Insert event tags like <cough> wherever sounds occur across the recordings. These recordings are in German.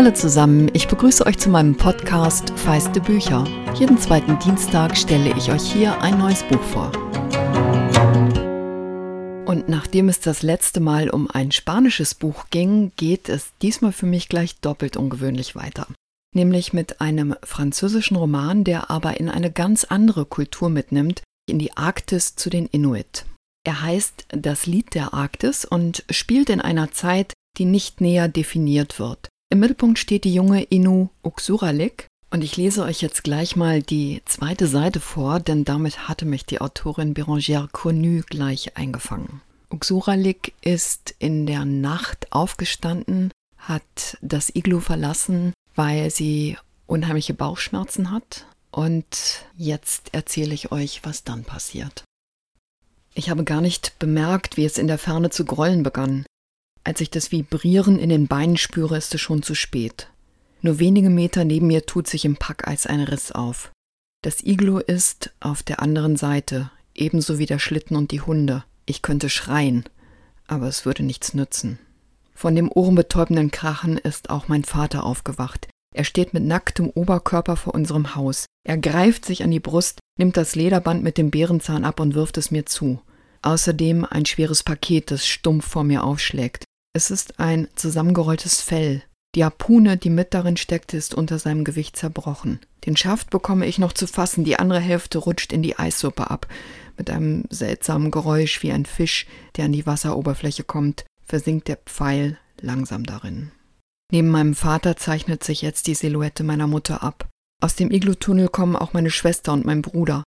Hallo zusammen, ich begrüße euch zu meinem Podcast Feiste Bücher. Jeden zweiten Dienstag stelle ich euch hier ein neues Buch vor. Und nachdem es das letzte Mal um ein spanisches Buch ging, geht es diesmal für mich gleich doppelt ungewöhnlich weiter. Nämlich mit einem französischen Roman, der aber in eine ganz andere Kultur mitnimmt, in die Arktis zu den Inuit. Er heißt Das Lied der Arktis und spielt in einer Zeit, die nicht näher definiert wird. Im Mittelpunkt steht die junge Inu Uxuralik und ich lese euch jetzt gleich mal die zweite Seite vor, denn damit hatte mich die Autorin Bérangère Connu gleich eingefangen. Uxuralik ist in der Nacht aufgestanden, hat das Iglu verlassen, weil sie unheimliche Bauchschmerzen hat. Und jetzt erzähle ich euch, was dann passiert. Ich habe gar nicht bemerkt, wie es in der Ferne zu grollen begann. Als ich das Vibrieren in den Beinen spüre, ist es schon zu spät. Nur wenige Meter neben mir tut sich im Packeis ein Riss auf. Das Iglo ist auf der anderen Seite, ebenso wie der Schlitten und die Hunde. Ich könnte schreien, aber es würde nichts nützen. Von dem ohrenbetäubenden Krachen ist auch mein Vater aufgewacht. Er steht mit nacktem Oberkörper vor unserem Haus. Er greift sich an die Brust, nimmt das Lederband mit dem Bärenzahn ab und wirft es mir zu. Außerdem ein schweres Paket, das stumpf vor mir aufschlägt. Es ist ein zusammengerolltes Fell. Die Harpune, die mit darin steckte, ist unter seinem Gewicht zerbrochen. Den Schaft bekomme ich noch zu fassen, die andere Hälfte rutscht in die Eissuppe ab. Mit einem seltsamen Geräusch wie ein Fisch, der an die Wasseroberfläche kommt, versinkt der Pfeil langsam darin. Neben meinem Vater zeichnet sich jetzt die Silhouette meiner Mutter ab. Aus dem Iglutunnel kommen auch meine Schwester und mein Bruder.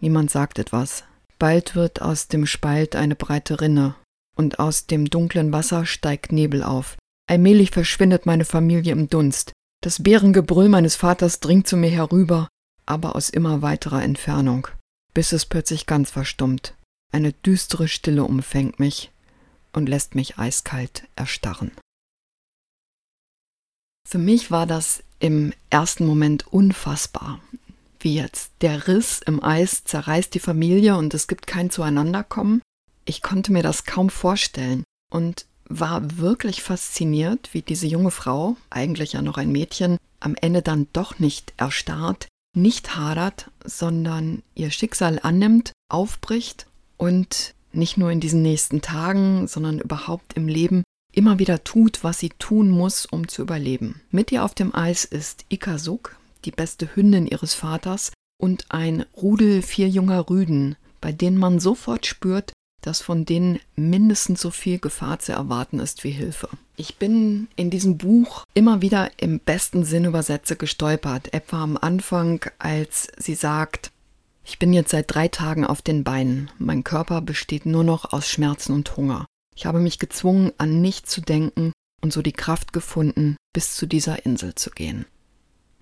Niemand sagt etwas. Bald wird aus dem Spalt eine breite Rinne und aus dem dunklen Wasser steigt Nebel auf. Allmählich verschwindet meine Familie im Dunst. Das Bärengebrüll meines Vaters dringt zu mir herüber, aber aus immer weiterer Entfernung, bis es plötzlich ganz verstummt. Eine düstere Stille umfängt mich und lässt mich eiskalt erstarren. Für mich war das im ersten Moment unfassbar. Wie jetzt. Der Riss im Eis zerreißt die Familie und es gibt kein Zueinanderkommen. Ich konnte mir das kaum vorstellen und war wirklich fasziniert, wie diese junge Frau, eigentlich ja noch ein Mädchen, am Ende dann doch nicht erstarrt, nicht hadert, sondern ihr Schicksal annimmt, aufbricht und nicht nur in diesen nächsten Tagen, sondern überhaupt im Leben immer wieder tut, was sie tun muss, um zu überleben. Mit ihr auf dem Eis ist Ikasuk, die beste Hündin ihres Vaters, und ein Rudel vier junger Rüden, bei denen man sofort spürt, dass von denen mindestens so viel Gefahr zu erwarten ist wie Hilfe. Ich bin in diesem Buch immer wieder im besten Sinn über Sätze gestolpert, etwa am Anfang, als sie sagt, ich bin jetzt seit drei Tagen auf den Beinen, mein Körper besteht nur noch aus Schmerzen und Hunger. Ich habe mich gezwungen, an nichts zu denken und so die Kraft gefunden, bis zu dieser Insel zu gehen.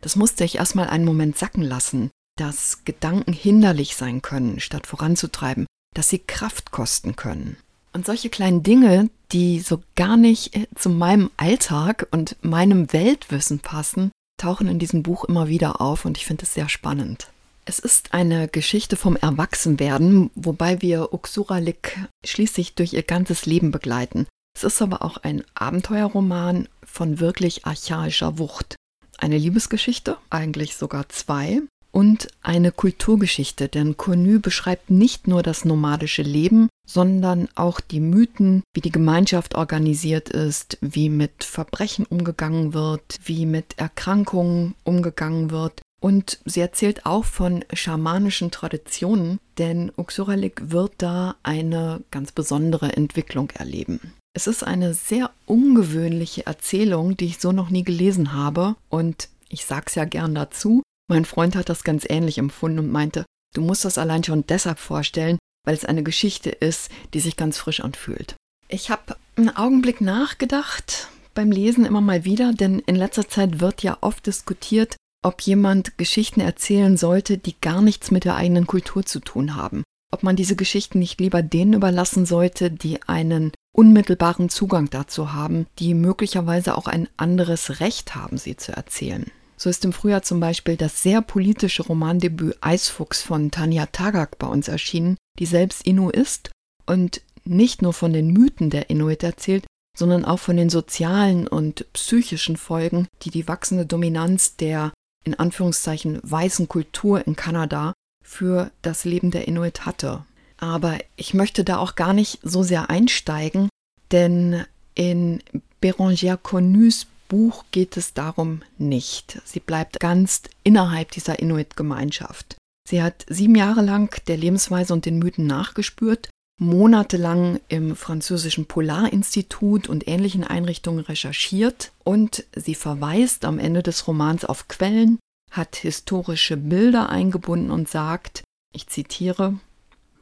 Das musste ich erstmal einen Moment sacken lassen, dass Gedanken hinderlich sein können, statt voranzutreiben, dass sie Kraft kosten können. Und solche kleinen Dinge, die so gar nicht äh, zu meinem Alltag und meinem Weltwissen passen, tauchen in diesem Buch immer wieder auf und ich finde es sehr spannend. Es ist eine Geschichte vom Erwachsenwerden, wobei wir Uxuralik schließlich durch ihr ganzes Leben begleiten. Es ist aber auch ein Abenteuerroman von wirklich archaischer Wucht. Eine Liebesgeschichte, eigentlich sogar zwei, und eine Kulturgeschichte, denn Connu beschreibt nicht nur das nomadische Leben, sondern auch die Mythen, wie die Gemeinschaft organisiert ist, wie mit Verbrechen umgegangen wird, wie mit Erkrankungen umgegangen wird. Und sie erzählt auch von schamanischen Traditionen, denn Uxuralik wird da eine ganz besondere Entwicklung erleben. Es ist eine sehr ungewöhnliche Erzählung, die ich so noch nie gelesen habe und ich sag's ja gern dazu, mein Freund hat das ganz ähnlich empfunden und meinte, du musst das allein schon deshalb vorstellen, weil es eine Geschichte ist, die sich ganz frisch anfühlt. Ich habe einen Augenblick nachgedacht beim Lesen immer mal wieder, denn in letzter Zeit wird ja oft diskutiert, ob jemand Geschichten erzählen sollte, die gar nichts mit der eigenen Kultur zu tun haben. Ob man diese Geschichten nicht lieber denen überlassen sollte, die einen unmittelbaren Zugang dazu haben, die möglicherweise auch ein anderes Recht haben, sie zu erzählen. So ist im Frühjahr zum Beispiel das sehr politische Romandebüt Eisfuchs von Tanja Tagak bei uns erschienen, die selbst Inu ist und nicht nur von den Mythen der Inuit erzählt, sondern auch von den sozialen und psychischen Folgen, die die wachsende Dominanz der in Anführungszeichen weißen Kultur in Kanada für das Leben der Inuit hatte. Aber ich möchte da auch gar nicht so sehr einsteigen, denn in Bérangère Connus Buch geht es darum nicht. Sie bleibt ganz innerhalb dieser Inuit-Gemeinschaft. Sie hat sieben Jahre lang der Lebensweise und den Mythen nachgespürt, monatelang im französischen Polarinstitut und ähnlichen Einrichtungen recherchiert und sie verweist am Ende des Romans auf Quellen, hat historische Bilder eingebunden und sagt, ich zitiere,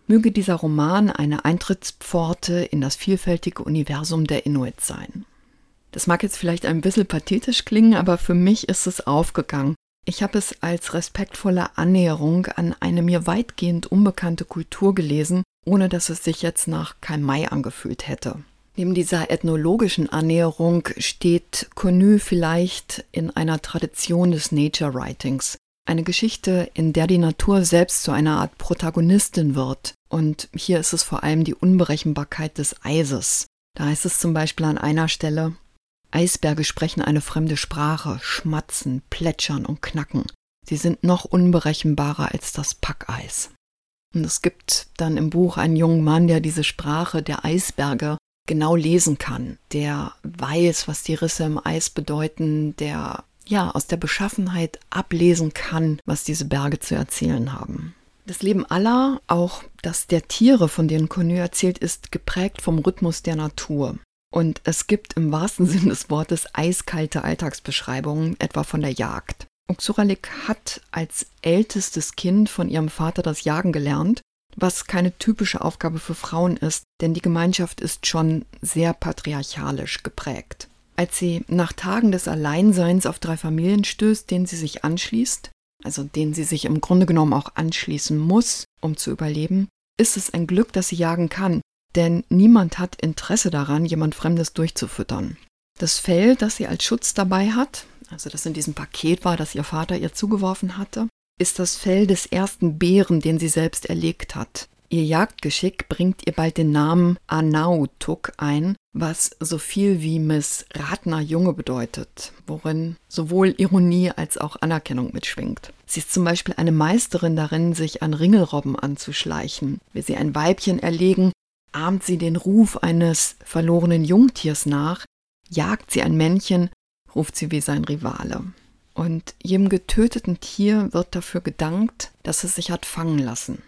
möge dieser Roman eine Eintrittspforte in das vielfältige Universum der Inuit sein. Das mag jetzt vielleicht ein bisschen pathetisch klingen, aber für mich ist es aufgegangen. Ich habe es als respektvolle Annäherung an eine mir weitgehend unbekannte Kultur gelesen, ohne dass es sich jetzt nach Karl May angefühlt hätte. Neben dieser ethnologischen Annäherung steht Connu vielleicht in einer Tradition des Nature Writings. Eine Geschichte, in der die Natur selbst zu einer Art Protagonistin wird. Und hier ist es vor allem die Unberechenbarkeit des Eises. Da heißt es zum Beispiel an einer Stelle, Eisberge sprechen eine fremde Sprache, schmatzen, plätschern und knacken. Sie sind noch unberechenbarer als das Packeis. Und es gibt dann im Buch einen jungen Mann, der diese Sprache der Eisberge genau lesen kann, der weiß, was die Risse im Eis bedeuten, der ja aus der Beschaffenheit ablesen kann, was diese Berge zu erzählen haben. Das Leben aller, auch das der Tiere, von denen Connu erzählt, ist geprägt vom Rhythmus der Natur. Und es gibt im wahrsten <laughs> Sinne des Wortes eiskalte Alltagsbeschreibungen, etwa von der Jagd. Uxuralik hat als ältestes Kind von ihrem Vater das Jagen gelernt, was keine typische Aufgabe für Frauen ist, denn die Gemeinschaft ist schon sehr patriarchalisch geprägt. Als sie nach Tagen des Alleinseins auf drei Familien stößt, denen sie sich anschließt, also denen sie sich im Grunde genommen auch anschließen muss, um zu überleben, ist es ein Glück, dass sie jagen kann, denn niemand hat Interesse daran, jemand Fremdes durchzufüttern. Das Fell, das sie als Schutz dabei hat, also das in diesem Paket war, das ihr Vater ihr zugeworfen hatte, ist das Fell des ersten Bären, den sie selbst erlegt hat. Ihr Jagdgeschick bringt ihr bald den Namen Anautuk ein, was so viel wie Miss Ratner Junge bedeutet, worin sowohl Ironie als auch Anerkennung mitschwingt. Sie ist zum Beispiel eine Meisterin darin, sich an Ringelrobben anzuschleichen. Will sie ein Weibchen erlegen, ahmt sie den Ruf eines verlorenen Jungtiers nach, jagt sie ein Männchen, ruft sie wie sein Rivale. Und jedem getöteten Tier wird dafür gedankt, dass es sich hat fangen lassen.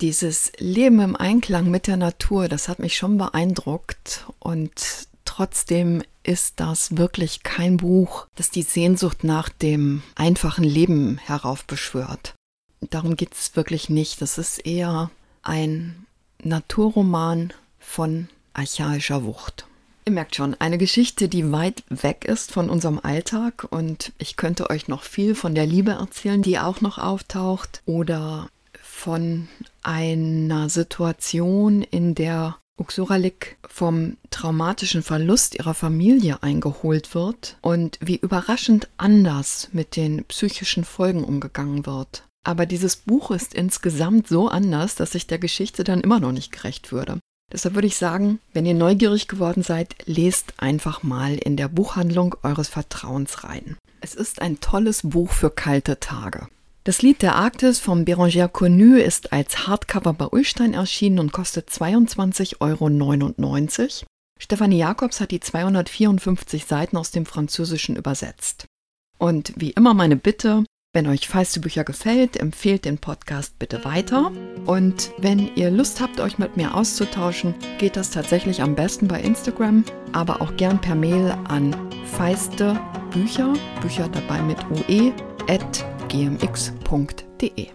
Dieses Leben im Einklang mit der Natur, das hat mich schon beeindruckt und trotzdem ist das wirklich kein Buch, das die Sehnsucht nach dem einfachen Leben heraufbeschwört. Darum geht es wirklich nicht. Das ist eher ein Naturroman von archaischer Wucht. Ihr merkt schon, eine Geschichte, die weit weg ist von unserem Alltag und ich könnte euch noch viel von der Liebe erzählen, die auch noch auftaucht oder von einer Situation, in der Uxuralik vom traumatischen Verlust ihrer Familie eingeholt wird und wie überraschend anders mit den psychischen Folgen umgegangen wird. Aber dieses Buch ist insgesamt so anders, dass ich der Geschichte dann immer noch nicht gerecht würde. Deshalb würde ich sagen, wenn ihr neugierig geworden seid, lest einfach mal in der Buchhandlung eures Vertrauens rein. Es ist ein tolles Buch für kalte Tage. Das Lied der Arktis von Bérangère Connu ist als Hardcover bei Ulstein erschienen und kostet 22,99 Euro. Stefanie Jacobs hat die 254 Seiten aus dem Französischen übersetzt. Und wie immer meine Bitte, wenn euch feiste Bücher gefällt, empfehlt den Podcast bitte weiter. Und wenn ihr Lust habt, euch mit mir auszutauschen, geht das tatsächlich am besten bei Instagram, aber auch gern per Mail an feiste Bücher, Bücher dabei mit ue, at gmx.de.